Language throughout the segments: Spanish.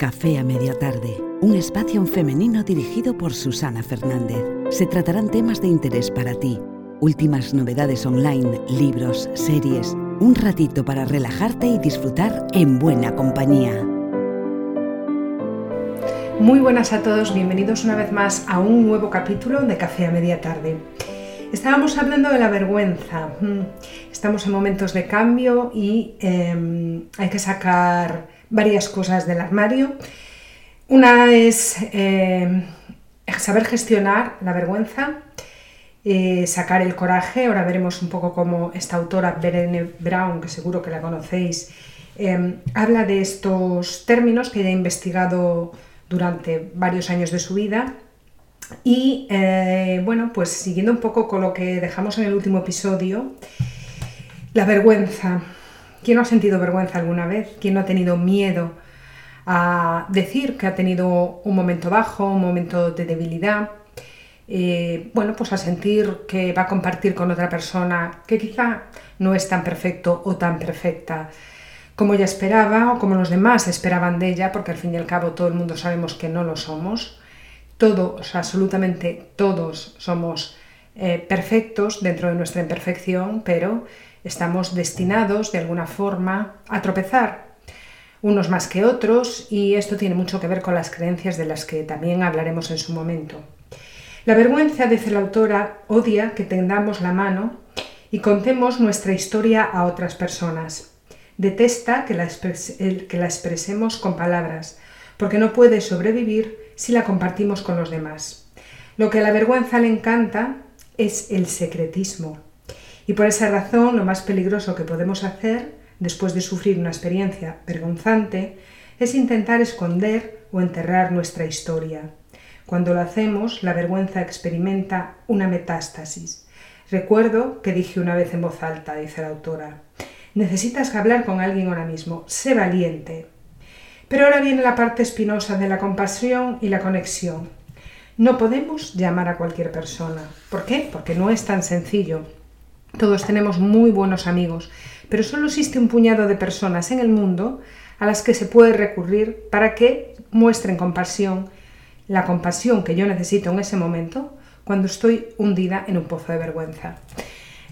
Café a media tarde, un espacio femenino dirigido por Susana Fernández. Se tratarán temas de interés para ti, últimas novedades online, libros, series, un ratito para relajarte y disfrutar en buena compañía. Muy buenas a todos, bienvenidos una vez más a un nuevo capítulo de Café a media tarde. Estábamos hablando de la vergüenza. Mm, estamos en momentos de cambio y em, hay que sacar varias cosas del armario. Una es eh, saber gestionar la vergüenza, eh, sacar el coraje. Ahora veremos un poco cómo esta autora, Berene Brown, que seguro que la conocéis, eh, habla de estos términos que ella ha investigado durante varios años de su vida. Y bueno, pues siguiendo un poco con lo que dejamos en el último episodio, la vergüenza. ¿Quién no ha sentido vergüenza alguna vez? ¿Quién no ha tenido miedo a decir que ha tenido un momento bajo, un momento de debilidad? Eh, bueno, pues a sentir que va a compartir con otra persona que quizá no es tan perfecto o tan perfecta como ella esperaba o como los demás esperaban de ella, porque al fin y al cabo todo el mundo sabemos que no lo somos. Todos, absolutamente todos somos eh, perfectos dentro de nuestra imperfección, pero estamos destinados de alguna forma a tropezar, unos más que otros, y esto tiene mucho que ver con las creencias de las que también hablaremos en su momento. La vergüenza, dice la autora, odia que tendamos la mano y contemos nuestra historia a otras personas. Detesta que la, que la expresemos con palabras, porque no puede sobrevivir si la compartimos con los demás. Lo que a la vergüenza le encanta es el secretismo, y por esa razón lo más peligroso que podemos hacer después de sufrir una experiencia vergonzante es intentar esconder o enterrar nuestra historia. Cuando lo hacemos, la vergüenza experimenta una metástasis. Recuerdo que dije una vez en voz alta, dice la autora, necesitas hablar con alguien ahora mismo, sé valiente. Pero ahora viene la parte espinosa de la compasión y la conexión. No podemos llamar a cualquier persona. ¿Por qué? Porque no es tan sencillo. Todos tenemos muy buenos amigos, pero solo existe un puñado de personas en el mundo a las que se puede recurrir para que muestren compasión, la compasión que yo necesito en ese momento cuando estoy hundida en un pozo de vergüenza.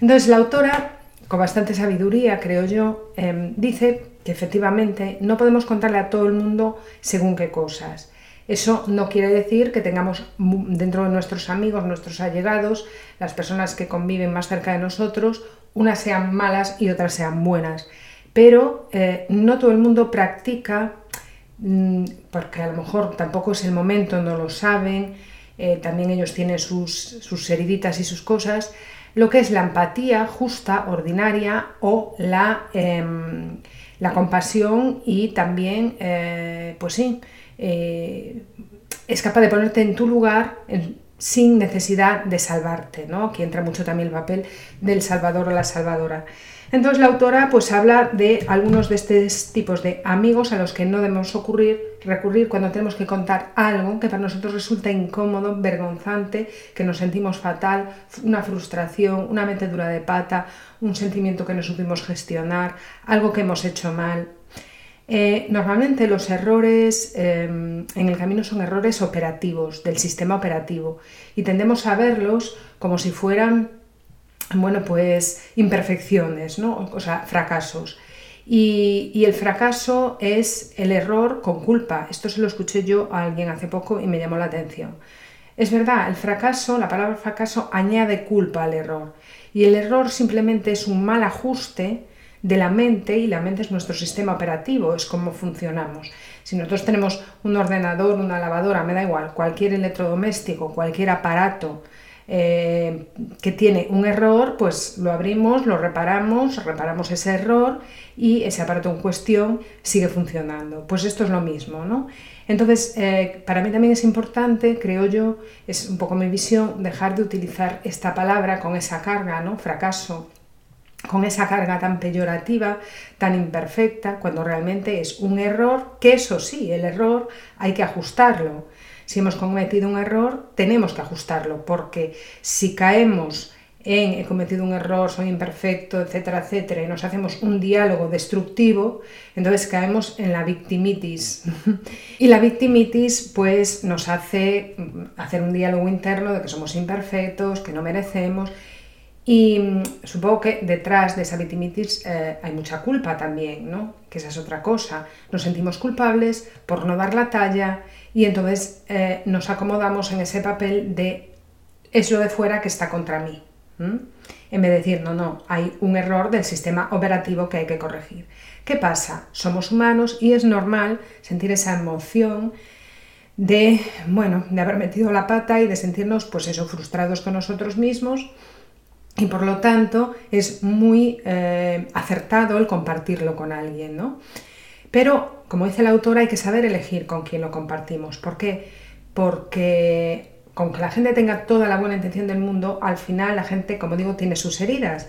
Entonces la autora, con bastante sabiduría, creo yo, em, dice que efectivamente no podemos contarle a todo el mundo según qué cosas. Eso no quiere decir que tengamos dentro de nuestros amigos, nuestros allegados, las personas que conviven más cerca de nosotros, unas sean malas y otras sean buenas. Pero eh, no todo el mundo practica, mm, porque a lo mejor tampoco es el momento, no lo saben, eh, también ellos tienen sus, sus heriditas y sus cosas, lo que es la empatía justa, ordinaria o la, em, la compasión y también, eh, pues sí, eh, es capaz de ponerte en tu lugar sin necesidad de salvarte, ¿no? Aquí entra mucho también el papel del salvador o la salvadora. Entonces la autora pues habla de algunos de estos tipos de amigos a los que no debemos ocurrir, recurrir cuando tenemos que contar algo que para nosotros resulta incómodo, vergonzante, que nos sentimos fatal, una frustración, una metedura de pata, un sentimiento que no supimos gestionar, algo que hemos hecho mal, eh, normalmente los errores em, en el camino son errores operativos, del sistema operativo, y tendemos a verlos como si fueran, bueno, pues imperfecciones, ¿no? o sea, fracasos. Y, y, el fracaso es el error con culpa. Esto se lo escuché yo a alguien hace poco y me llamó la atención. Es verdad, el fracaso, la palabra fracaso añade culpa al error. Y el error simplemente es un mal ajuste de la mente y la mente es nuestro sistema operativo, es cómo funcionamos. Si nosotros tenemos un ordenador, una lavadora, me da igual, cualquier electrodoméstico, cualquier aparato eh, que tiene un error, pues lo abrimos, lo reparamos, reparamos ese error y ese aparato en cuestión sigue funcionando. Pues esto es lo mismo, ¿no? Entonces, eh, para mí también es importante, creo yo, es un poco mi visión, dejar de utilizar esta palabra con esa carga, ¿no? Fracaso, con esa carga tan peyorativa, tan imperfecta, cuando realmente es un error, que eso sí, el error hay que ajustarlo. Si hemos cometido un error, tenemos que ajustarlo, porque si caemos en he cometido un error, soy imperfecto, etcétera, etcétera, y nos hacemos un diálogo destructivo, entonces caemos en la victimitis. y la victimitis pues nos hace hacer un diálogo interno de que somos imperfectos, que no merecemos, y mm, supongo que detrás de esa victimitis eh, hay mucha culpa también, ¿no? Que esa es otra cosa. Nos sentimos culpables por no dar la talla y entonces eh, nos acomodamos en ese papel de es lo de fuera que está contra mí. En vez de decir, no, no, hay un error del sistema operativo que hay que corregir. ¿Qué pasa? Somos humanos y es normal sentir esa emoción de, bueno, de haber metido la pata y de sentirnos, pues eso, frustrados con nosotros mismos y por lo tanto es muy eh, acertado el compartirlo con alguien, ¿no? Pero, como dice la autora, hay que saber elegir con quién lo compartimos. ¿Por qué? Porque con que la gente tenga toda la buena intención del mundo, al final la gente, como digo, tiene sus heridas.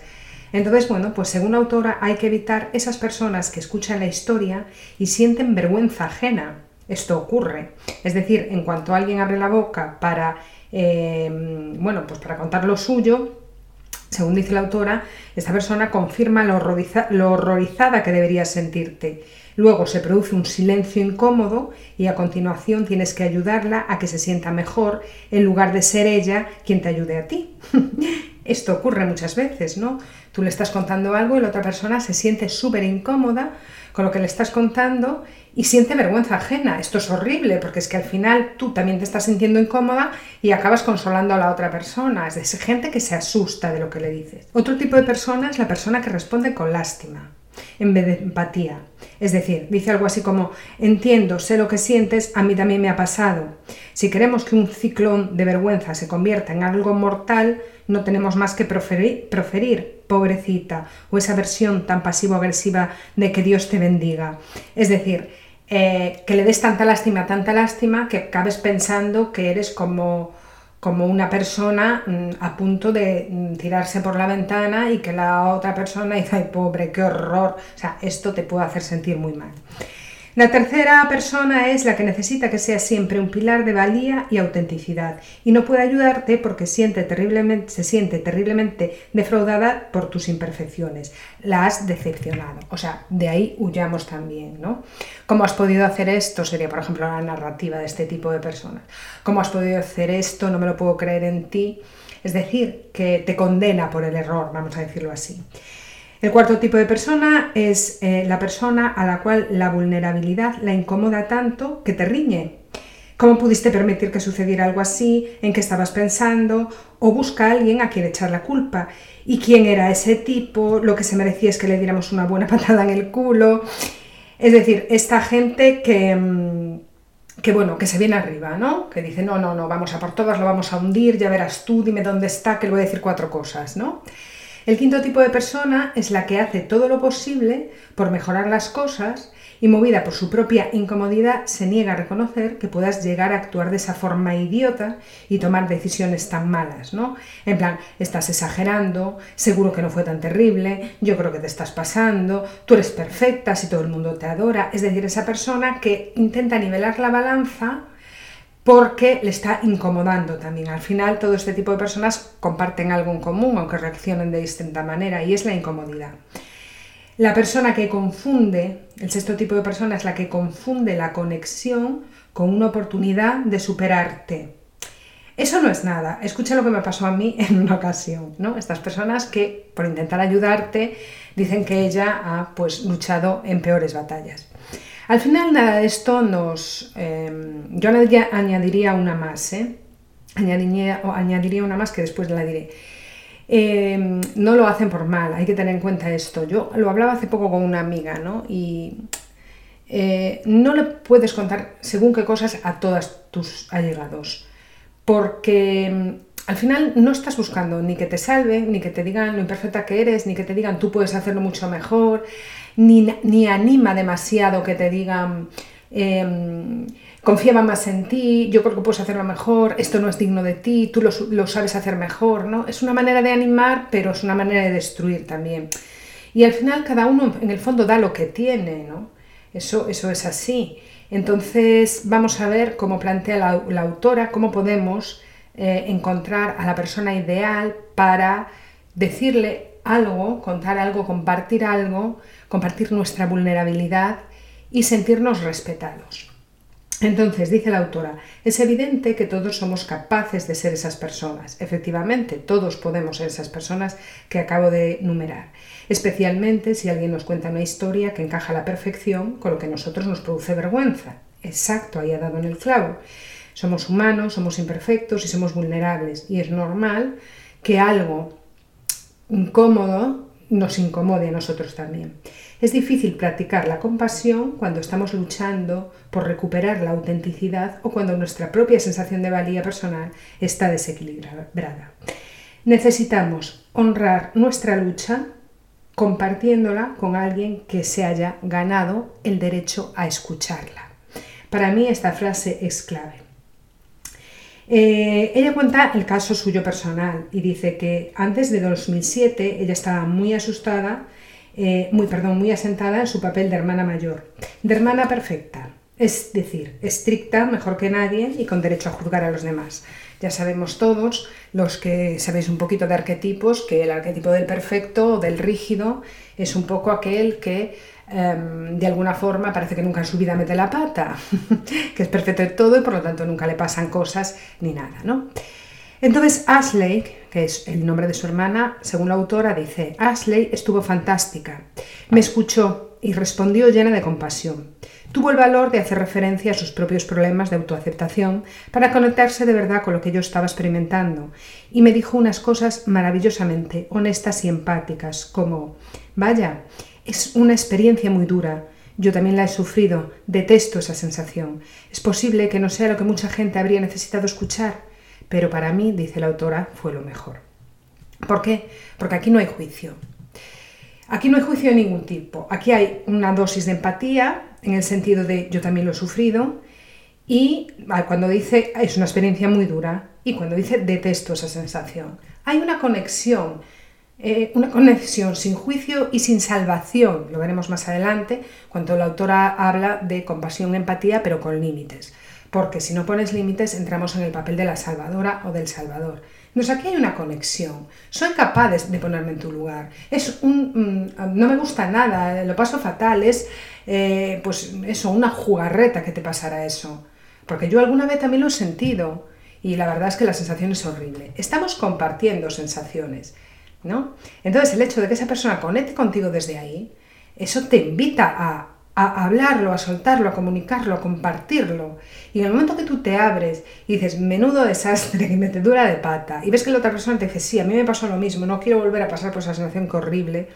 Entonces, bueno, pues según la autora hay que evitar esas personas que escuchan la historia y sienten vergüenza ajena. Esto ocurre. Es decir, en cuanto alguien abre la boca para, eh, bueno, pues para contar lo suyo, según dice la autora, esta persona confirma lo, horrorizada que deberías sentirte. Luego se produce un silencio incómodo y a continuación tienes que ayudarla a que se sienta mejor en lugar de ser ella quien te ayude a ti. Esto ocurre muchas veces, ¿no? Tú le estás contando algo y la otra persona se siente súper incómoda con lo que le estás contando y siente vergüenza ajena. Esto es horrible porque es que al final tú también te estás sintiendo incómoda y acabas consolando a la otra persona. Es gente que se asusta de lo que le dices. Otro tipo de persona es la persona que responde con lástima en vez de empatía. Es decir, dice algo así como, entiendo, sé lo que sientes, a mí también me ha pasado. Si queremos que un ciclón de vergüenza se convierta en algo mortal, no tenemos más que proferir, proferir pobrecita, o esa versión tan pasivo-agresiva de que Dios te bendiga. Es decir, eh, que le des tanta lástima, tanta lástima, que acabes pensando que eres como, como una persona mm, a punto de mm, tirarse por la ventana y que la otra persona dice, ay pobre, qué horror. O sea, esto te puede hacer sentir muy mal. La tercera persona es la que necesita que sea siempre un pilar de valía y autenticidad y no puede ayudarte porque siente terriblemente, se siente terriblemente defraudada por tus imperfecciones. La has decepcionado. O sea, de ahí huyamos también, ¿no? ¿Cómo has podido hacer esto? Sería, por ejemplo, la narrativa de este tipo de personas. ¿Cómo has podido hacer esto? No me lo puedo creer en ti. Es decir, que te condena por el error, vamos a decirlo así. El cuarto tipo de persona es eh, la persona a la cual la vulnerabilidad la incomoda tanto que te riñe. ¿Cómo pudiste permitir que sucediera algo así? ¿En qué estabas pensando? O busca a alguien a quien echar la culpa. ¿Y quién era ese tipo? Lo que se merecía es que le diéramos una buena patada en el culo. Es decir, esta gente que, mm, que bueno, que se viene arriba, ¿no? Que dice, no, no, no, vamos a por todas, lo vamos a hundir, ya verás tú, dime dónde está, que le voy a decir cuatro cosas, ¿no? El quinto tipo de persona es la que hace todo lo posible por mejorar las cosas y movida por su propia incomodidad se niega a reconocer que puedas llegar a actuar de esa forma idiota y tomar decisiones tan malas, ¿no? En plan, estás exagerando, seguro que no fue tan terrible, yo creo que te estás pasando, tú eres perfecta si todo el mundo te adora, es decir, esa persona que intenta nivelar la balanza porque le está incomodando también. Al final todo este tipo de personas comparten algo en común, aunque reaccionen de distinta manera, y es la incomodidad. La persona que confunde, el sexto tipo de persona es la que confunde la conexión con una oportunidad de superarte. Eso no es nada. Escucha lo que me pasó a mí en una ocasión, ¿no? Estas personas que por intentar ayudarte dicen que ella ha pues luchado en peores batallas. Al final nada de esto nos... Em, yo añadiría una más, ¿eh? Añadiría, una más que después la diré. Em, no lo hacen por mal, hay que tener en cuenta esto. Yo lo hablaba hace poco con una amiga, ¿no? Y eh, no le puedes contar según qué cosas a todas tus allegados, porque em, al final no estás buscando ni que te salven, ni que te digan lo imperfecta que eres, ni que te digan tú puedes hacerlo mucho mejor ni, anima demasiado que te digan eh, confiaba más en ti, yo creo que puedes hacerlo mejor, esto no es digno de ti, tú lo, sabes hacer mejor, ¿no? Es una manera de animar, pero es una manera de destruir también. Y al final cada uno en el fondo da lo que tiene, ¿no? Eso, eso es así. Entonces vamos a ver cómo plantea la, autora, cómo podemos eh, encontrar a la persona ideal para decirle algo, contar algo, compartir algo, compartir nuestra vulnerabilidad y sentirnos respetados. Entonces, dice la autora, es evidente que todos somos capaces de ser esas personas. Efectivamente, todos podemos ser esas personas que acabo de numerar, especialmente si alguien nos cuenta una historia que encaja a la perfección con lo que a nosotros nos produce vergüenza. Exacto, ahí ha dado en el clavo. Somos humanos, somos imperfectos y somos vulnerables. Y es normal que algo incómodo nos incomode a nosotros también. Es difícil practicar la compasión cuando estamos luchando por recuperar la autenticidad o cuando nuestra propia sensación de valía personal está desequilibrada. Necesitamos honrar nuestra lucha compartiéndola con alguien que se haya ganado el derecho a escucharla. Para mí esta frase es clave. Eh, ella cuenta el caso suyo personal y dice que antes de 2007 ella estaba muy asustada, eh, muy, perdón, muy asentada en su papel de hermana mayor, de hermana perfecta, es decir, estricta, mejor que nadie y con derecho a juzgar a los demás. Ya sabemos todos, los que sabéis un poquito de arquetipos, que el arquetipo del perfecto o del rígido es un poco aquel que Em, de alguna forma parece que nunca en su vida mete la pata, que es perfecto de todo y por lo tanto nunca le pasan cosas ni nada, ¿no? Entonces Ashley, que es el nombre de su hermana, según la autora, dice, Ashley estuvo fantástica, me escuchó y respondió llena de compasión. Tuvo el valor de hacer referencia a sus propios problemas de autoaceptación para conectarse de verdad con lo que yo estaba experimentando y me dijo unas cosas maravillosamente honestas y empáticas, como, vaya, es una experiencia muy dura. Yo también la he sufrido. Detesto esa sensación. Es posible que no sea lo que mucha gente habría necesitado escuchar, pero para mí, dice la autora, fue lo mejor. ¿Por qué? Porque aquí no hay juicio. Aquí no hay juicio de ningún tipo. Aquí hay una dosis de empatía, en el sentido de yo también lo he sufrido, y cuando dice es una experiencia muy dura, y cuando dice detesto esa sensación. Hay una conexión eh, una conexión sin juicio y sin salvación. Lo veremos más adelante cuando la autora habla de compasión, empatía, pero con límites. Porque si no pones límites entramos en el papel de la salvadora o del salvador. Entonces aquí hay una conexión. Soy capaz de, ponerme en tu lugar. Es un, mm, no me gusta nada, lo paso fatal. Es eh, pues eso, una jugarreta que te pasara eso. Porque yo alguna vez también lo he sentido y la verdad es que la sensación es horrible. Estamos compartiendo sensaciones. ¿no? Entonces, el hecho de que esa persona conecte contigo desde ahí, eso te invita a, hablarlo, a soltarlo, a comunicarlo, a compartirlo. Y en el momento que tú te abres y dices, menudo desastre, que me te dura de pata, y ves que la otra persona te dice, sí, a mí me pasó lo mismo, no quiero volver a pasar por esa sensación horrible,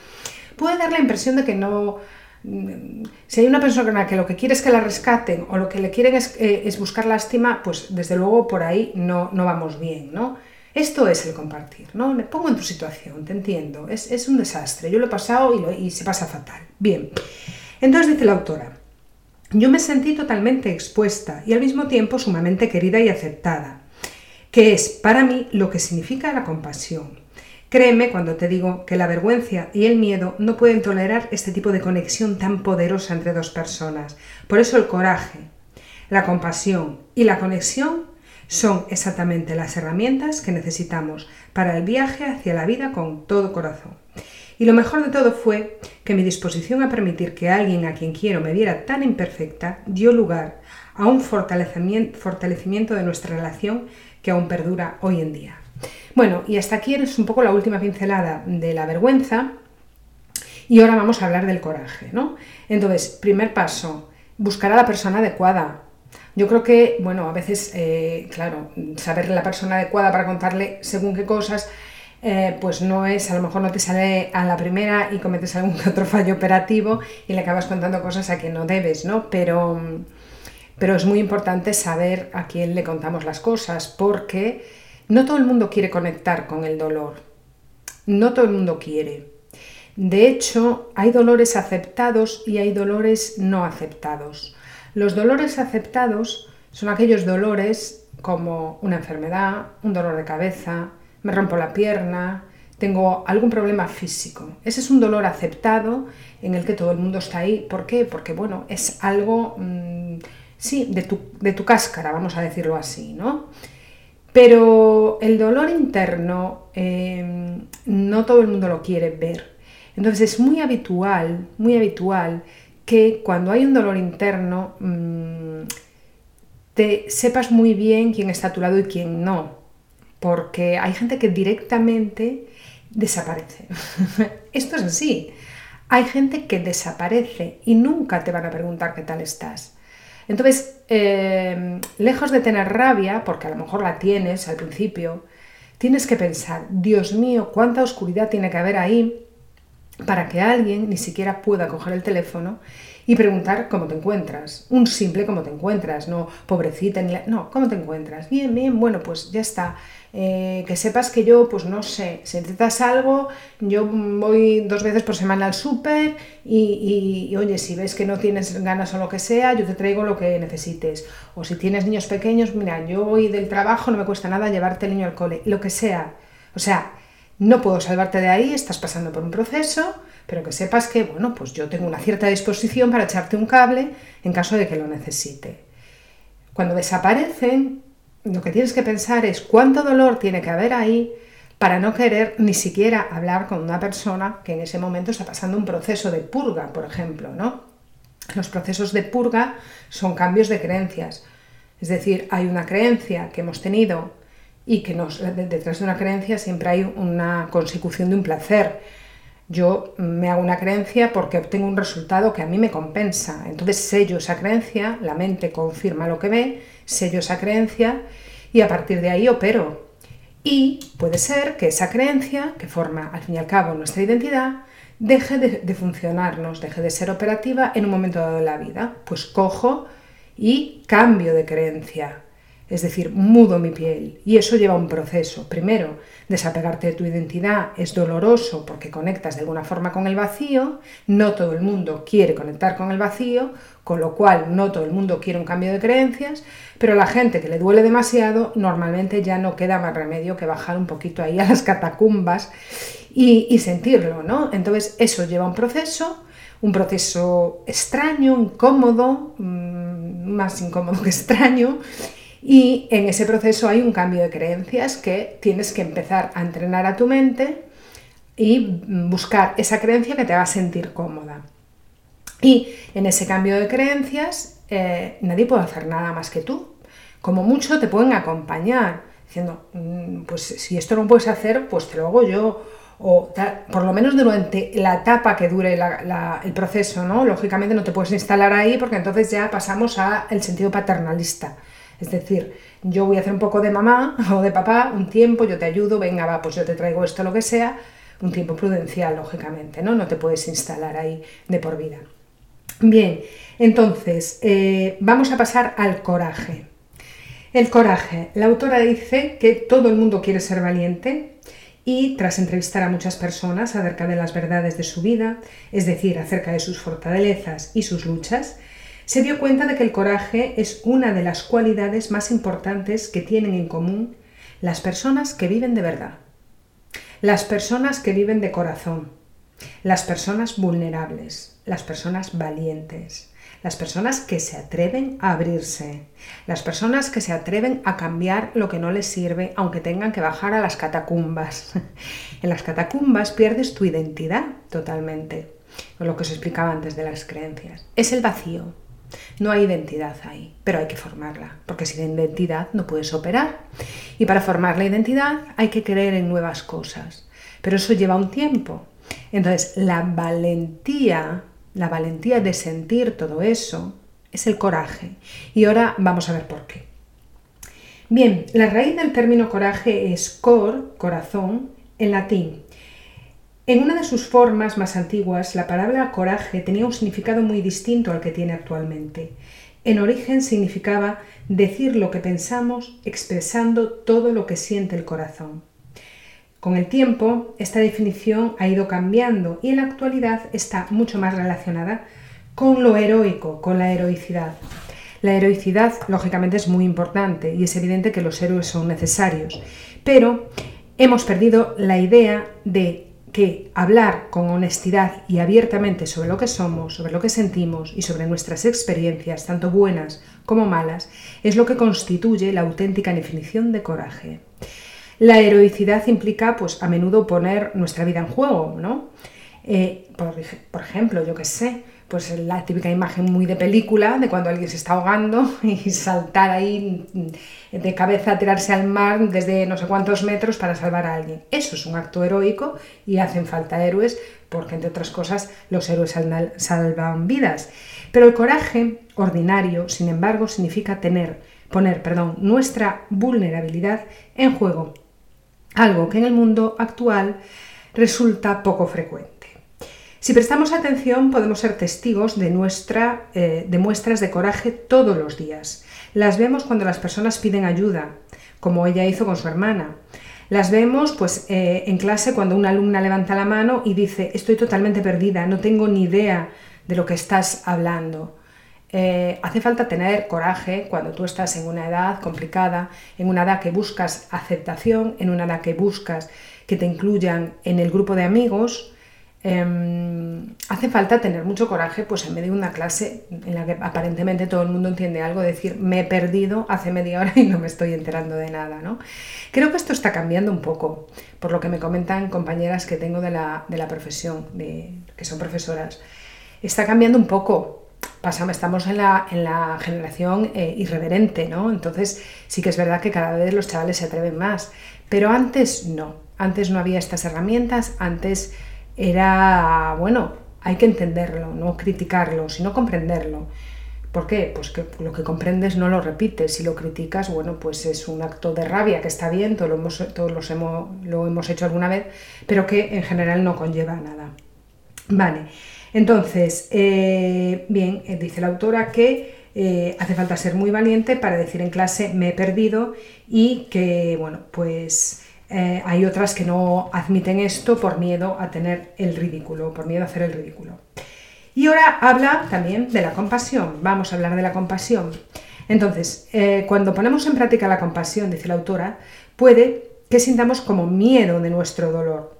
puede dar la impresión de que no... Mm, si hay una persona que lo que quiere es que la rescaten o lo que le quieren es, eh, es buscar lástima, pues desde luego por ahí no, no vamos bien, ¿no? Esto es el compartir, ¿no? Me pongo en tu situación, te entiendo. Es, un desastre. Yo lo he pasado y se pasa fatal. Bien. Entonces dice la autora, yo me sentí totalmente expuesta y al mismo tiempo sumamente querida y aceptada, que es para mí lo que significa la compasión. Créeme cuando te digo que la vergüenza y el miedo no pueden tolerar este tipo de conexión tan poderosa entre dos personas. Por eso el coraje, la compasión y la conexión son exactamente las herramientas que necesitamos para el viaje hacia la vida con todo corazón. Y lo mejor de todo fue que mi disposición a permitir que alguien a quien quiero me viera tan imperfecta dio lugar a un fortalecimiento de nuestra relación que aún perdura hoy en día. Bueno, y hasta aquí es un poco la última pincelada de la vergüenza. Y ahora vamos a hablar del coraje, ¿no? Entonces, primer paso, buscar a la persona adecuada. Yo creo que, bueno, a veces, eh, claro, saber la persona adecuada para contarle según qué cosas, eh, pues no es, a lo mejor no te sale a la primera y cometes algún otro fallo operativo y le acabas contando cosas a que no debes, ¿no? Pero, pero es muy importante saber a quién le contamos las cosas porque no todo el mundo quiere conectar con el dolor. No todo el mundo quiere. De hecho, hay dolores aceptados y hay dolores no aceptados. Los dolores aceptados son aquellos dolores como una enfermedad, un dolor de cabeza, me rompo la pierna, tengo algún problema físico. Ese es un dolor aceptado en el que todo el mundo está ahí. ¿Por qué? Porque, bueno, es algo, mm, sí, de tu, de tu, cáscara, vamos a decirlo así, ¿no? Pero el dolor interno em, no todo el mundo lo quiere ver. Entonces es muy habitual, muy habitual que cuando hay un dolor interno mm, te sepas muy bien quién está a tu lado y quién no. Porque hay gente que directamente desaparece. Esto es así. Hay gente que desaparece y nunca te van a preguntar qué tal estás. Entonces, eh, lejos de tener rabia, porque a lo mejor la tienes al principio, tienes que pensar, Dios mío, cuánta oscuridad tiene que haber ahí para que alguien ni siquiera pueda coger el teléfono y preguntar cómo te encuentras. Un simple cómo te encuentras, no pobrecita, ni no, cómo te encuentras. Bien, bien, bueno, pues ya está. Eh, que sepas que yo, pues no sé, si necesitas algo, yo voy dos veces por semana al súper y, y, oye, si ves que no tienes ganas o lo que sea, yo te traigo lo que necesites. O si tienes niños pequeños, mira, yo voy del trabajo, no me cuesta nada llevarte el niño al cole, lo que sea. O sea, no puedo salvarte de ahí, estás pasando por un proceso, pero que sepas que, bueno, pues yo tengo una cierta disposición para echarte un cable en caso de que lo necesite. Cuando desaparecen, lo que tienes que pensar es cuánto dolor tiene que haber ahí para no querer ni siquiera hablar con una persona que en ese momento está pasando un proceso de purga, por ejemplo, ¿no? Los procesos de purga son cambios de creencias. Es decir, hay una creencia que hemos tenido y que detrás de una creencia siempre hay una consecución de un placer. Yo me hago una creencia porque obtengo un resultado que a mí me compensa. Entonces sello esa creencia, la mente confirma lo que ve, sello esa creencia y a partir de ahí opero. Y puede ser que esa creencia, que forma al fin y al cabo nuestra identidad, deje de, de funcionarnos, deje de ser operativa en un momento dado de la vida. Pues cojo y cambio de creencia, es decir, mudo mi piel. Y eso lleva un proceso. Primero, desapegarte de tu identidad es doloroso porque conectas de alguna forma con el vacío. No todo el mundo quiere conectar con el vacío, con lo cual no todo el mundo quiere un cambio de creencias, pero a la gente que le duele demasiado, normalmente ya no queda más remedio que bajar un poquito ahí a las catacumbas y, sentirlo, ¿no? Entonces, eso lleva un proceso, un proceso extraño, incómodo, mm, más incómodo que extraño, y en ese proceso hay un cambio de creencias que tienes que empezar a entrenar a tu mente y buscar esa creencia que te va a sentir cómoda. Y en ese cambio de creencias eh, nadie puede hacer nada más que tú. Como mucho te pueden acompañar diciendo, mm, pues si esto no puedes hacer, pues te lo hago yo. O por lo menos durante la etapa que dure el proceso, ¿no? Lógicamente no te puedes instalar ahí porque entonces ya pasamos al sentido paternalista. Es decir, yo voy a hacer un poco de mamá o de papá un tiempo, yo te ayudo, venga, va, pues yo te traigo esto, lo que sea, un tiempo prudencial, lógicamente, ¿no? No te puedes instalar ahí de por vida. Bien, entonces, eh, vamos a pasar al coraje. El coraje. La autora dice que todo el mundo quiere ser valiente y tras entrevistar a muchas personas acerca de las verdades de su vida, es decir, acerca de sus fortalezas y sus luchas, se dio cuenta de que el coraje es una de las cualidades más importantes que tienen en común las personas que viven de verdad, las personas que viven de corazón, las personas vulnerables, las personas valientes, las personas que se atreven a abrirse, las personas que se atreven a cambiar lo que no les sirve aunque tengan que bajar a las catacumbas. en las catacumbas pierdes tu identidad totalmente, lo que os explicaba antes de las creencias. Es el vacío, no hay identidad ahí, pero hay que formarla, porque sin identidad no puedes operar. Y para formar la identidad hay que creer en nuevas cosas, pero eso lleva un tiempo. Entonces, la valentía, la valentía de sentir todo eso, es el coraje. Y ahora vamos a ver por qué. Bien, la raíz del término coraje es cor, corazón, en latín, en una de sus formas más antiguas, la palabra coraje tenía un significado muy distinto al que tiene actualmente. En origen significaba decir lo que pensamos expresando todo lo que siente el corazón. Con el tiempo, esta definición ha ido cambiando y en la actualidad está mucho más relacionada con lo heroico, con la heroicidad. La heroicidad, lógicamente, es muy importante y es evidente que los héroes son necesarios, pero hemos perdido la idea de que hablar con honestidad y abiertamente sobre lo que somos, sobre lo que sentimos y sobre nuestras experiencias, tanto buenas como malas, es lo que constituye la auténtica definición de coraje. La heroicidad implica, pues, a menudo poner nuestra vida en juego, ¿no? Eh, por, ejemplo, yo qué sé, pues la típica imagen muy de película de cuando alguien se está ahogando y saltar ahí de cabeza a tirarse al mar desde no sé cuántos metros para salvar a alguien. Eso es un acto heroico y hacen falta héroes porque, entre otras cosas, los héroes salvan vidas. Pero el coraje ordinario, sin embargo, significa tener, poner perdón, nuestra vulnerabilidad en juego, algo que en el mundo actual resulta poco frecuente. Si prestamos atención podemos ser testigos de, nuestra, eh, de muestras de coraje todos los días. Las vemos cuando las personas piden ayuda, como ella hizo con su hermana. Las vemos pues, eh, en clase cuando una alumna levanta la mano y dice, estoy totalmente perdida, no tengo ni idea de lo que estás hablando. Eh, hace falta tener coraje cuando tú estás en una edad complicada, en una edad que buscas aceptación, en una edad que buscas que te incluyan en el grupo de amigos, Em, hace falta tener mucho coraje pues en medio de una clase en la que aparentemente todo el mundo entiende algo, decir me he perdido hace media hora y no me estoy enterando de nada. ¿no? Creo que esto está cambiando un poco, por lo que me comentan compañeras que tengo de la, profesión, de, que son profesoras. Está cambiando un poco. Pasamos, estamos en la, en la generación eh, irreverente, ¿no? Entonces sí que es verdad que cada vez los chavales se atreven más, pero antes no, antes no había estas herramientas, antes era, bueno, hay que entenderlo, no criticarlo, sino comprenderlo. ¿Por qué? Pues que lo que comprendes no lo repites. Si lo criticas, bueno, pues es un acto de rabia que está bien, todos lo hemos, todos hemos, lo hemos hecho alguna vez, pero que en general no conlleva nada. Vale, entonces, eh, bien, eh, dice la autora que eh, hace falta ser muy valiente para decir en clase me he perdido y que, bueno, pues eh, hay otras que no admiten esto por miedo a tener el ridículo, por miedo a hacer el ridículo. Y ahora habla también de la compasión. Vamos a hablar de la compasión. Entonces, eh, cuando ponemos en práctica la compasión, dice la autora, puede que sintamos como miedo de nuestro dolor.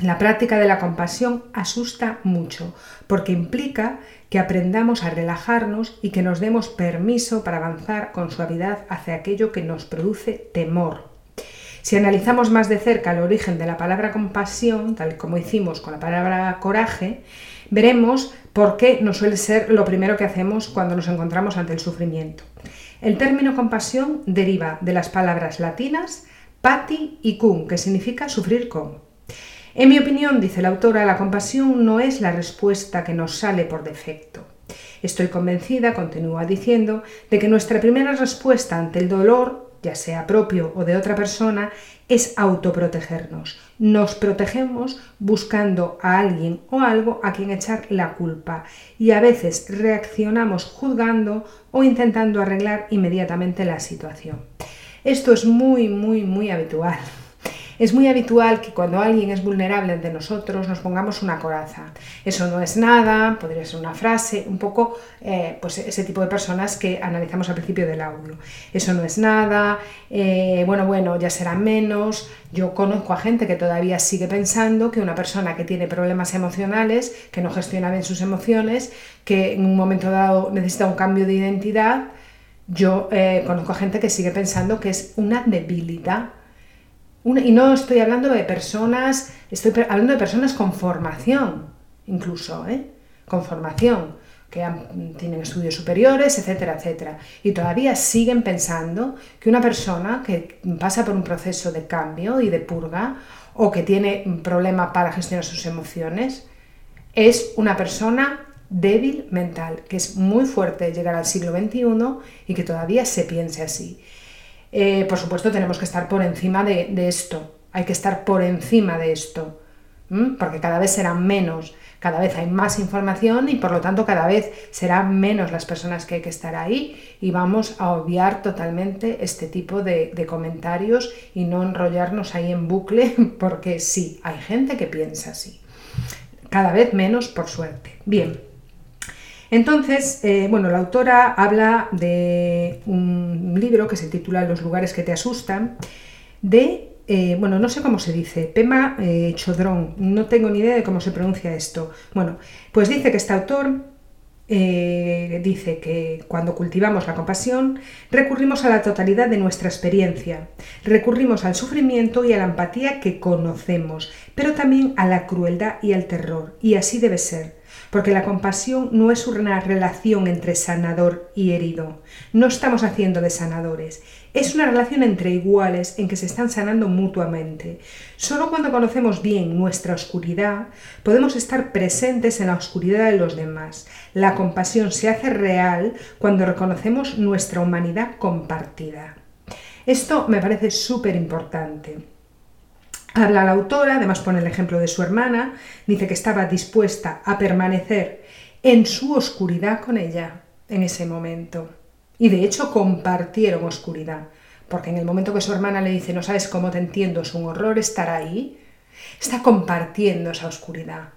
La práctica de la compasión asusta mucho porque implica que aprendamos a relajarnos y que nos demos permiso para avanzar con suavidad hacia aquello que nos produce temor. Si analizamos más de cerca el origen de la palabra compasión, tal como hicimos con la palabra coraje, veremos por qué no suele ser lo primero que hacemos cuando nos encontramos ante el sufrimiento. El término compasión deriva de las palabras latinas pati y cum, que significa sufrir con. En mi opinión, dice la autora, la compasión no es la respuesta que nos sale por defecto. Estoy convencida, continúa diciendo, de que nuestra primera respuesta ante el dolor ya sea propio o de otra persona, es autoprotegernos. Nos protegemos buscando a alguien o algo a quien echar la culpa y a veces reaccionamos juzgando o intentando arreglar inmediatamente la situación. Esto es muy, muy, muy habitual. Es muy habitual que cuando alguien es vulnerable ante nosotros nos pongamos una coraza. Eso no es nada, podría ser una frase, un poco eh, pues ese tipo de personas que analizamos al principio del audio. Eso no es nada, eh, bueno, bueno, ya será menos. Yo conozco a gente que todavía sigue pensando que una persona que tiene problemas emocionales, que no gestiona bien sus emociones, que en un momento dado necesita un cambio de identidad, yo eh, conozco a gente que sigue pensando que es una debilidad y no estoy hablando de personas, estoy hablando de personas con formación, incluso, ¿eh? con formación, que tienen estudios superiores, etcétera, etcétera. Y todavía siguen pensando que una persona que pasa por un proceso de cambio y de purga o que tiene un problema para gestionar sus emociones es una persona débil mental, que es muy fuerte llegar al siglo XXI y que todavía se piense así. Eh, por supuesto tenemos que estar por encima de, esto, hay que estar por encima de esto, porque cada vez serán menos, cada vez hay más información y por lo tanto cada vez serán menos las personas que hay que estar ahí y vamos a obviar totalmente este tipo de, de comentarios y no enrollarnos ahí en bucle porque sí, hay gente que piensa así. Cada vez menos, por suerte. Bien, entonces, eh, bueno, la autora habla de un libro que se titula Los lugares que te asustan, de eh, bueno, no sé cómo se dice, Pema eh, Chodrón, no tengo ni idea de cómo se pronuncia esto. Bueno, pues dice que este autor eh, dice que cuando cultivamos la compasión recurrimos a la totalidad de nuestra experiencia, recurrimos al sufrimiento y a la empatía que conocemos, pero también a la crueldad y al terror, y así debe ser porque la compasión no es una relación entre sanador y herido. No estamos haciendo de sanadores. Es una relación entre iguales en que se están sanando mutuamente. Solo cuando conocemos bien nuestra oscuridad podemos estar presentes en la oscuridad de los demás. La compasión se hace real cuando reconocemos nuestra humanidad compartida. Esto me parece súper importante. Habla la autora, además pone el ejemplo de su hermana, dice que estaba dispuesta a permanecer en su oscuridad con ella en ese momento. Y de hecho compartieron oscuridad, porque en el momento que su hermana le dice, no sabes cómo te entiendo, es un horror estar ahí, está compartiendo esa oscuridad.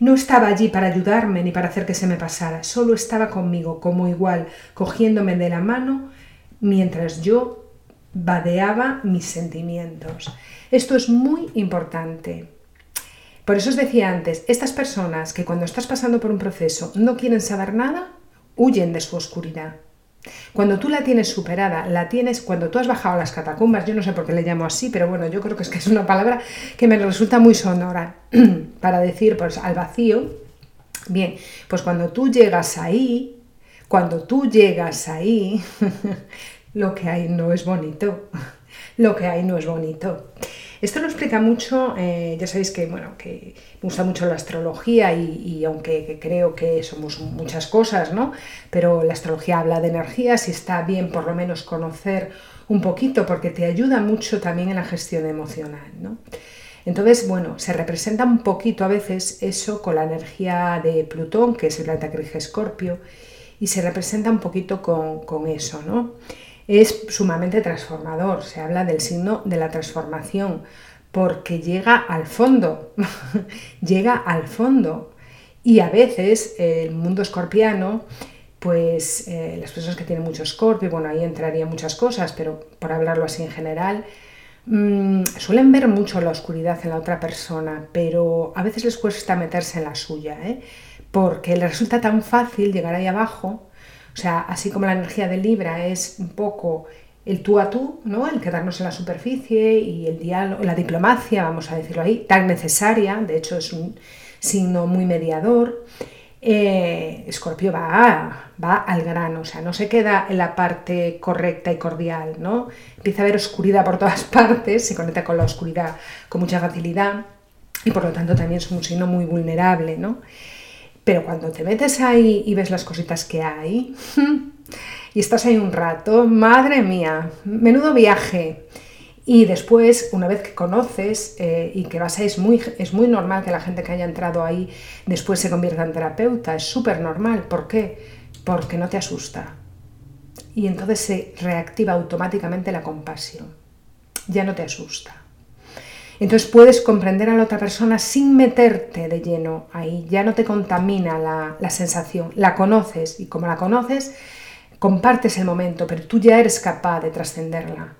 No estaba allí para ayudarme ni para hacer que se me pasara, solo estaba conmigo como igual, cogiéndome de la mano mientras yo vadeaba mis sentimientos. Esto es muy importante. Por eso os decía antes, estas personas que cuando estás pasando por un proceso no quieren saber nada, huyen de su oscuridad. Cuando tú la tienes superada, la tienes cuando tú has bajado las catacumbas, yo no sé por qué le llamo así, pero bueno, yo creo que es que es una palabra que me resulta muy sonora para decir pues al vacío. Bien, pues cuando tú llegas ahí, cuando tú llegas ahí, lo que hay no es bonito. Lo que hay no es bonito. Esto lo explica mucho, eh, ya sabéis que, bueno, que me gusta mucho la astrología y, aunque creo que somos muchas cosas, ¿no? Pero la astrología habla de energías y está bien por lo menos conocer un poquito porque te ayuda mucho también en la gestión emocional, ¿no? Entonces, bueno, se representa un poquito a veces eso con la energía de Plutón, que es el planeta que rige Escorpio, y se representa un poquito con, con eso, ¿no? Es sumamente transformador. Se habla del signo de la transformación porque llega al fondo, llega al fondo. Y a veces el mundo escorpiano, pues eh, las personas que tienen mucho escorpio, bueno, ahí entrarían muchas cosas, pero por hablarlo así en general, mm, suelen ver mucho la oscuridad en la otra persona, pero a veces les cuesta meterse en la suya, ¿eh? porque les resulta tan fácil llegar ahí abajo o sea, así como la energía de Libra es un poco el tú a tú, ¿no? el quedarnos en la superficie y el diálogo, la diplomacia, vamos a decirlo ahí, tan necesaria, de hecho es un signo muy mediador. Eh, Escorpio va, va al grano, o sea, no se queda en la parte correcta y cordial, ¿no? Empieza a haber oscuridad por todas partes, se conecta con la oscuridad con mucha facilidad y por lo tanto también es un signo muy vulnerable, ¿no? Pero cuando te metes ahí y ves las cositas que hay y estás ahí un rato, madre mía, menudo viaje. Y después, una vez que conoces eh, y que vas ahí, es muy, es muy normal que la gente que haya entrado ahí después se convierta en terapeuta, es súper normal. ¿Por qué? Porque no te asusta. Y entonces se reactiva automáticamente la compasión. Ya no te asusta. Entonces puedes comprender a la otra persona sin meterte de lleno ahí, ya no te contamina la, sensación, la conoces y como la conoces, compartes el momento, pero tú ya eres capaz de trascenderla.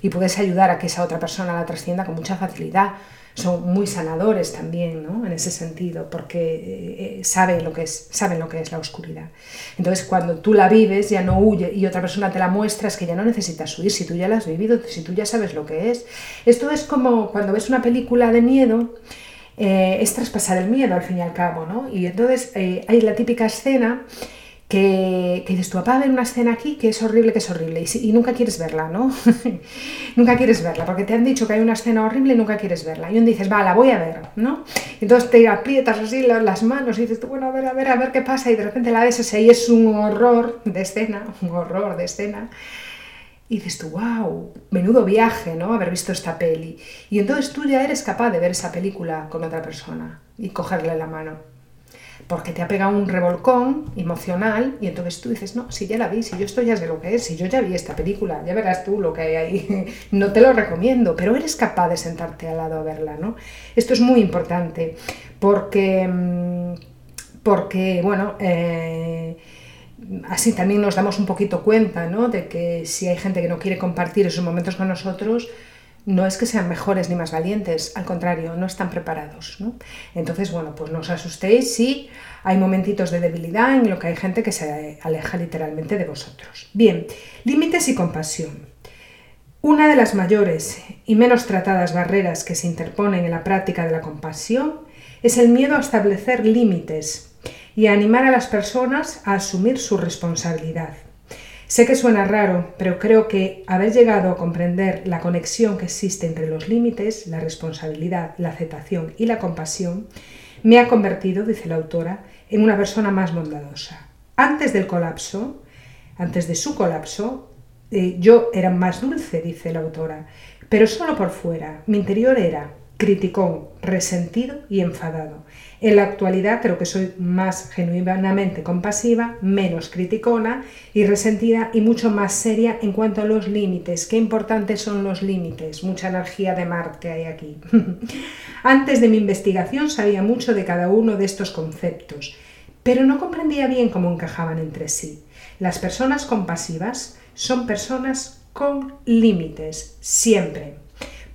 Y puedes ayudar a que esa otra persona la trascienda con mucha facilidad son muy sanadores también, ¿no? En ese sentido, porque eh, eh, saben, lo que es, saben lo que es la oscuridad. Entonces, cuando tú la vives, ya no huye y otra persona te la muestra, es que ya no necesitas huir, si tú ya la has vivido, si tú ya sabes lo que es. Esto es como cuando ves una película de miedo, eh, es traspasar el miedo al fin y al cabo, ¿no? Y entonces hay la típica escena que, que, dices, tu papá ver una escena aquí que es horrible, que es horrible, y, nunca quieres verla, ¿no? nunca quieres verla, porque te han dicho que hay una escena horrible y nunca quieres verla. Y un dices, va, la voy a ver, ¿no? entonces te aprietas así las manos y dices, tú, bueno, a ver, a ver, a ver qué pasa, y de repente la ves y es un horror de escena, un horror de escena. Y dices tú, wow, menudo viaje, ¿no? Haber visto esta peli. Y entonces tú ya eres capaz de ver esa película con otra persona y cogerle la mano porque te ha pegado un revolcón emocional y entonces tú dices, no, si ya la vi, si yo esto ya sé lo que es, si yo ya vi esta película, ya verás tú lo que hay ahí, no te lo recomiendo, pero eres capaz de sentarte al lado a verla, ¿no? Esto es muy importante porque, mm, porque bueno, eh, así también nos damos un poquito cuenta, ¿no? De que si hay gente que no quiere compartir esos momentos con nosotros, no es que sean mejores ni más valientes, al contrario, no están preparados. Entonces, bueno, pues no os asustéis si hay momentitos de debilidad en lo que hay gente que se aleja literalmente de vosotros. Bien, límites y compasión. Una de las mayores y menos tratadas barreras que se interponen en la práctica de la compasión es el miedo a establecer límites y a animar a las personas a asumir su responsabilidad. Sé que suena raro, pero creo que haber llegado a comprender la conexión que existe entre los límites, la responsabilidad, la aceptación y la compasión, me ha convertido, dice la autora, en una persona más bondadosa. Antes del colapso, antes de su colapso, eh, yo era más dulce, dice la autora, pero solo por fuera. Mi interior era criticón, resentido y enfadado. En la actualidad creo que soy más genuinamente compasiva, menos criticona y resentida y mucho más seria en cuanto a los límites. Qué importantes son los límites, mucha energía de Marte hay aquí. Antes de mi investigación sabía mucho de cada uno de estos conceptos, pero no comprendía bien cómo encajaban entre sí. Las personas compasivas son personas con límites, siempre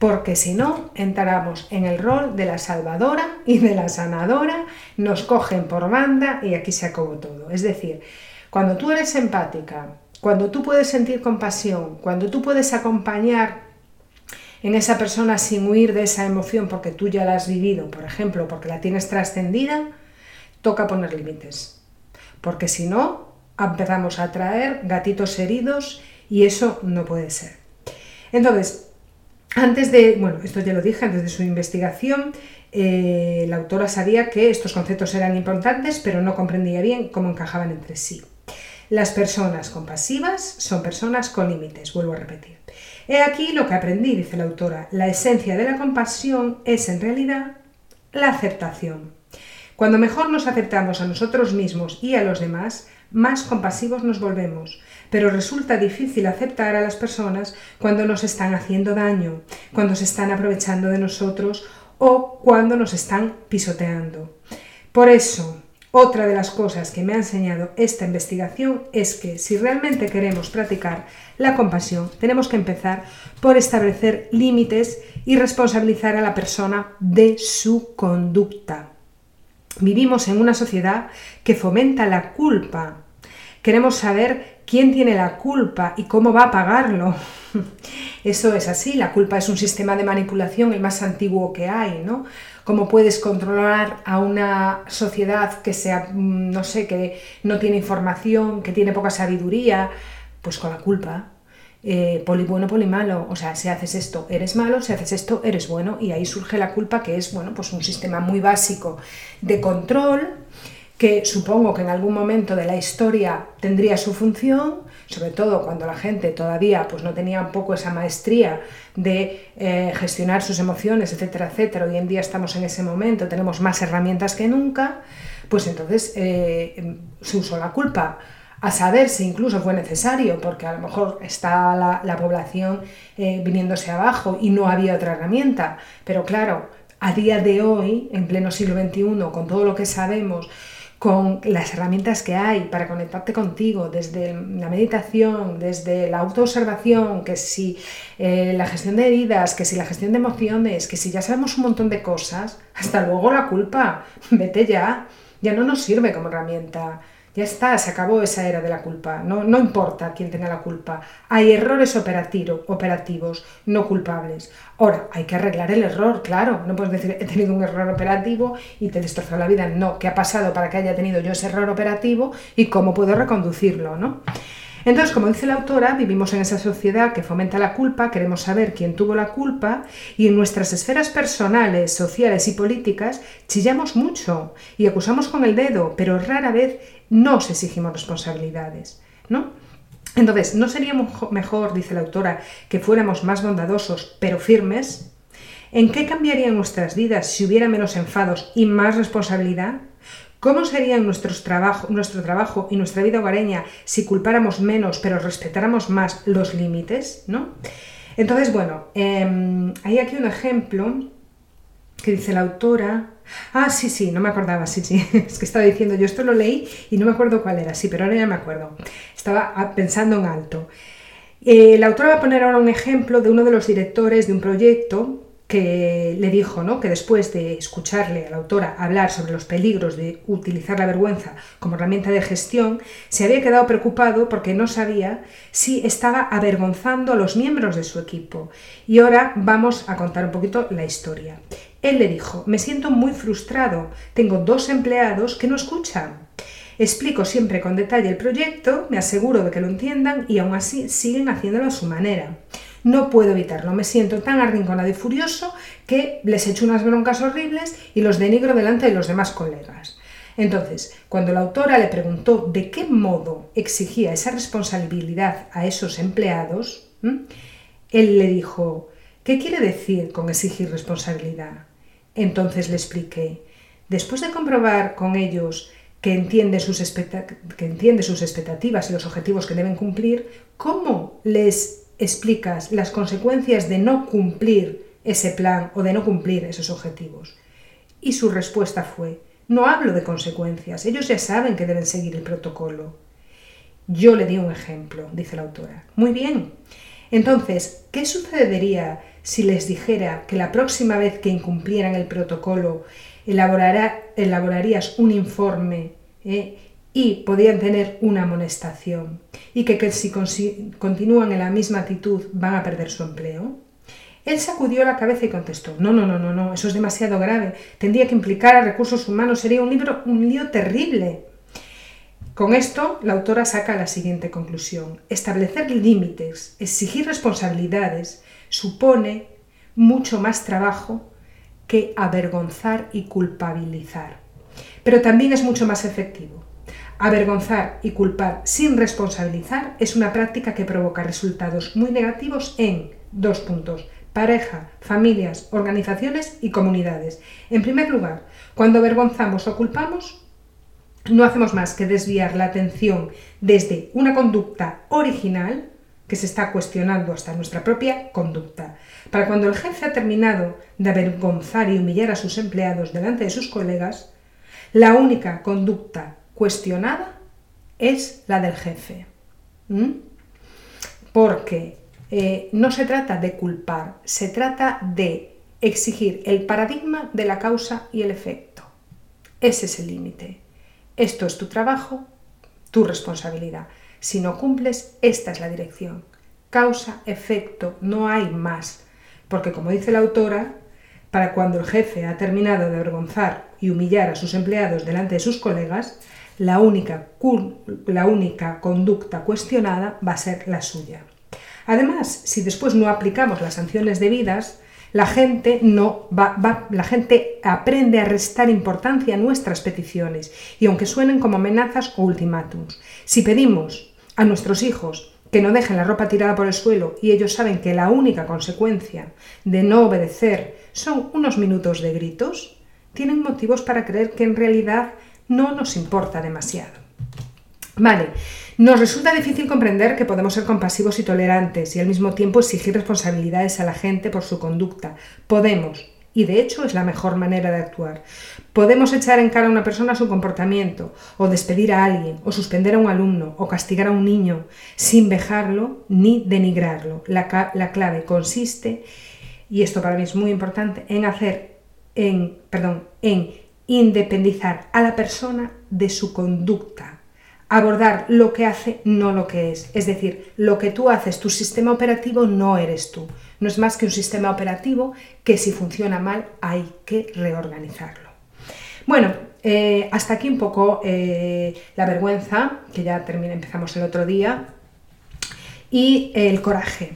porque si no, entramos en el rol de la salvadora y de la sanadora, nos cogen por banda y aquí se acabó todo. Es decir, cuando tú eres empática, cuando tú puedes sentir compasión, cuando tú puedes acompañar en esa persona sin huir de esa emoción porque tú ya la has vivido, por ejemplo, porque la tienes trascendida, toca poner límites. Porque si no, empezamos a traer gatitos heridos y eso no puede ser. Entonces, antes de, bueno, esto ya lo dije, antes de su investigación, eh, la autora sabía que estos conceptos eran importantes, pero no comprendía bien cómo encajaban entre sí. Las personas compasivas son personas con límites, vuelvo a repetir. He aquí lo que aprendí, dice la autora. La esencia de la compasión es en realidad la aceptación. Cuando mejor nos aceptamos a nosotros mismos y a los demás, más compasivos nos volvemos pero resulta difícil aceptar a las personas cuando nos están haciendo daño, cuando se están aprovechando de nosotros o cuando nos están pisoteando. Por eso, otra de las cosas que me ha enseñado esta investigación es que si realmente queremos practicar la compasión, tenemos que empezar por establecer límites y responsabilizar a la persona de su conducta. Vivimos en una sociedad que fomenta la culpa. Queremos saber quién tiene la culpa y cómo va a pagarlo. Eso es así, la culpa es un sistema de manipulación el más antiguo que hay, ¿no? ¿Cómo puedes controlar a una sociedad que sea, mm, no sé, que no tiene información, que tiene poca sabiduría? Pues con la culpa. Eh, poli bueno, poli malo. O sea, si haces esto, eres malo, si haces esto, eres bueno. Y ahí surge la culpa, que es, bueno, pues un sistema muy básico de control que supongo que en algún momento de la historia tendría su función, sobre todo cuando la gente todavía pues, no tenía un poco esa maestría de eh, gestionar sus emociones, etcétera, etcétera. Hoy en día estamos en ese momento, tenemos más herramientas que nunca, pues entonces eh, se usó la culpa. A saber si incluso fue necesario, porque a lo mejor está la, población eh, viniéndose abajo y no había otra herramienta. Pero claro, a día de hoy, en pleno siglo XXI, con todo lo que sabemos, con las herramientas que hay para conectarte contigo, desde la meditación, desde la autoobservación, que si eh, la gestión de heridas, que si la gestión de emociones, que si ya sabemos un montón de cosas, hasta luego la culpa, vete ya, ya no nos sirve como herramienta. Ya está, se acabó esa era de la culpa. No, no importa quién tenga la culpa. Hay errores operativos, no culpables. Ahora, hay que arreglar el error, claro. No puedes decir, he tenido un error operativo y te destrozó la vida. No, ¿qué ha pasado para que haya tenido yo ese error operativo y cómo puedo reconducirlo? ¿no? Entonces, como dice la autora, vivimos en esa sociedad que fomenta la culpa, queremos saber quién tuvo la culpa y en nuestras esferas personales, sociales y políticas chillamos mucho y acusamos con el dedo, pero rara vez nos exigimos responsabilidades, ¿no? Entonces, ¿no sería mejor, dice la autora, que fuéramos más bondadosos, pero firmes? ¿En qué cambiarían nuestras vidas si hubiera menos enfados y más responsabilidad? ¿Cómo sería nuestro trabajo y nuestra vida hogareña si culpáramos menos pero respetáramos más los límites? ¿no? Entonces, bueno, em, hay aquí un ejemplo que dice la autora. Ah, sí, sí, no me acordaba, sí, sí. Es que estaba diciendo, yo esto lo leí y no me acuerdo cuál era, sí, pero ahora ya me acuerdo. Estaba ah, pensando en alto. Eh, la autora va a poner ahora un ejemplo de uno de los directores de un proyecto que le dijo ¿no? que después de escucharle a la autora hablar sobre los peligros de utilizar la vergüenza como herramienta de gestión, se había quedado preocupado porque no sabía si estaba avergonzando a los miembros de su equipo. Y ahora vamos a contar un poquito la historia. Él le dijo, me siento muy frustrado, tengo dos empleados que no escuchan. Explico siempre con detalle el proyecto, me aseguro de que lo entiendan y aún así siguen haciéndolo a su manera. No puedo evitarlo, me siento tan arrinconado y furioso que les echo unas broncas horribles y los denigro delante de los demás colegas. Entonces, cuando la autora le preguntó de qué modo exigía esa responsabilidad a esos empleados, él le dijo, ¿qué quiere decir con exigir responsabilidad? Entonces le expliqué, después de comprobar con ellos que entiende, sus que entiende sus expectativas y los objetivos que deben cumplir, ¿cómo les explicas las consecuencias de no cumplir ese plan o de no cumplir esos objetivos? Y su respuesta fue, no hablo de consecuencias, ellos ya saben que deben seguir el protocolo. Yo le di un ejemplo, dice la autora. Muy bien. Entonces, ¿qué sucedería si les dijera que la próxima vez que incumplieran el protocolo elaborarías un informe eh, y podían tener una amonestación y que, si continúan en la misma actitud van a perder su empleo? Él sacudió la cabeza y contestó, no, no, no, no, no, eso es demasiado grave, tendría que implicar a recursos humanos, sería un, libro, un lío terrible. Con esto, la autora saca la siguiente conclusión. Establecer límites, exigir responsabilidades, supone mucho más trabajo que avergonzar y culpabilizar. Pero también es mucho más efectivo. Avergonzar y culpar sin responsabilizar es una práctica que provoca resultados muy negativos en dos puntos, pareja, familias, organizaciones y comunidades. En primer lugar, cuando avergonzamos o culpamos, no hacemos más que desviar la atención desde una conducta original, que se está cuestionando hasta nuestra propia conducta. Para cuando el jefe ha terminado de avergonzar y humillar a sus empleados delante de sus colegas, la única conducta cuestionada es la del jefe. Porque eh, no se trata de culpar, se trata de exigir el paradigma de la causa y el efecto. Ese es el límite. Esto es tu trabajo, tu responsabilidad. Si no cumples, esta es la dirección. Causa, efecto, no hay más. Porque como dice la autora, para cuando el jefe ha terminado de avergonzar y humillar a sus empleados delante de sus colegas, la única, la única conducta cuestionada va a ser la suya. Además, si después no aplicamos las sanciones debidas, la gente, no va, la gente aprende a restar importancia a nuestras peticiones, y aunque suenen como amenazas o ultimátums. Si pedimos a nuestros hijos que no dejen la ropa tirada por el suelo y ellos saben que la única consecuencia de no obedecer son unos minutos de gritos, tienen motivos para creer que en realidad no nos importa demasiado. Vale, nos resulta difícil comprender que podemos ser compasivos y tolerantes y al mismo tiempo exigir responsabilidades a la gente por su conducta. Podemos, y de hecho es la mejor manera de actuar. Podemos echar en cara a una persona su comportamiento, o despedir a alguien, o suspender a un alumno, o castigar a un niño, sin vejarlo ni denigrarlo. La, la clave consiste, y esto para mí es muy importante, en hacer, en, perdón, en independizar a la persona de su conducta, abordar lo que hace, no lo que es. Es decir, lo que tú haces, tu sistema operativo no eres tú. No es más que un sistema operativo que si funciona mal hay que reorganizarlo. Bueno, eh, hasta aquí un poco eh, la vergüenza, que ya termina, empezamos el otro día, y el coraje.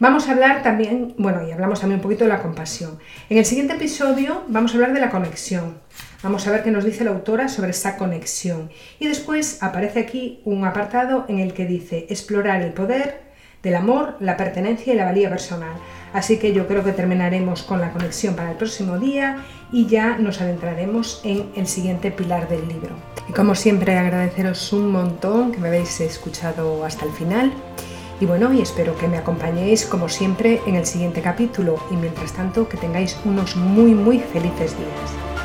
Vamos a hablar también, bueno, y hablamos también un poquito de la compasión. En el siguiente episodio vamos a hablar de la conexión. Vamos a ver qué nos dice la autora sobre esa conexión. Y después aparece aquí un apartado en el que dice explorar el poder del amor, la pertenencia y la valía personal. Así que yo creo que terminaremos con la conexión para el próximo día y ya nos adentraremos en el siguiente pilar del libro. Y como siempre agradeceros un montón que me habéis escuchado hasta el final. Y bueno, y espero que me acompañéis como siempre en el siguiente capítulo y mientras tanto que tengáis unos muy muy felices días.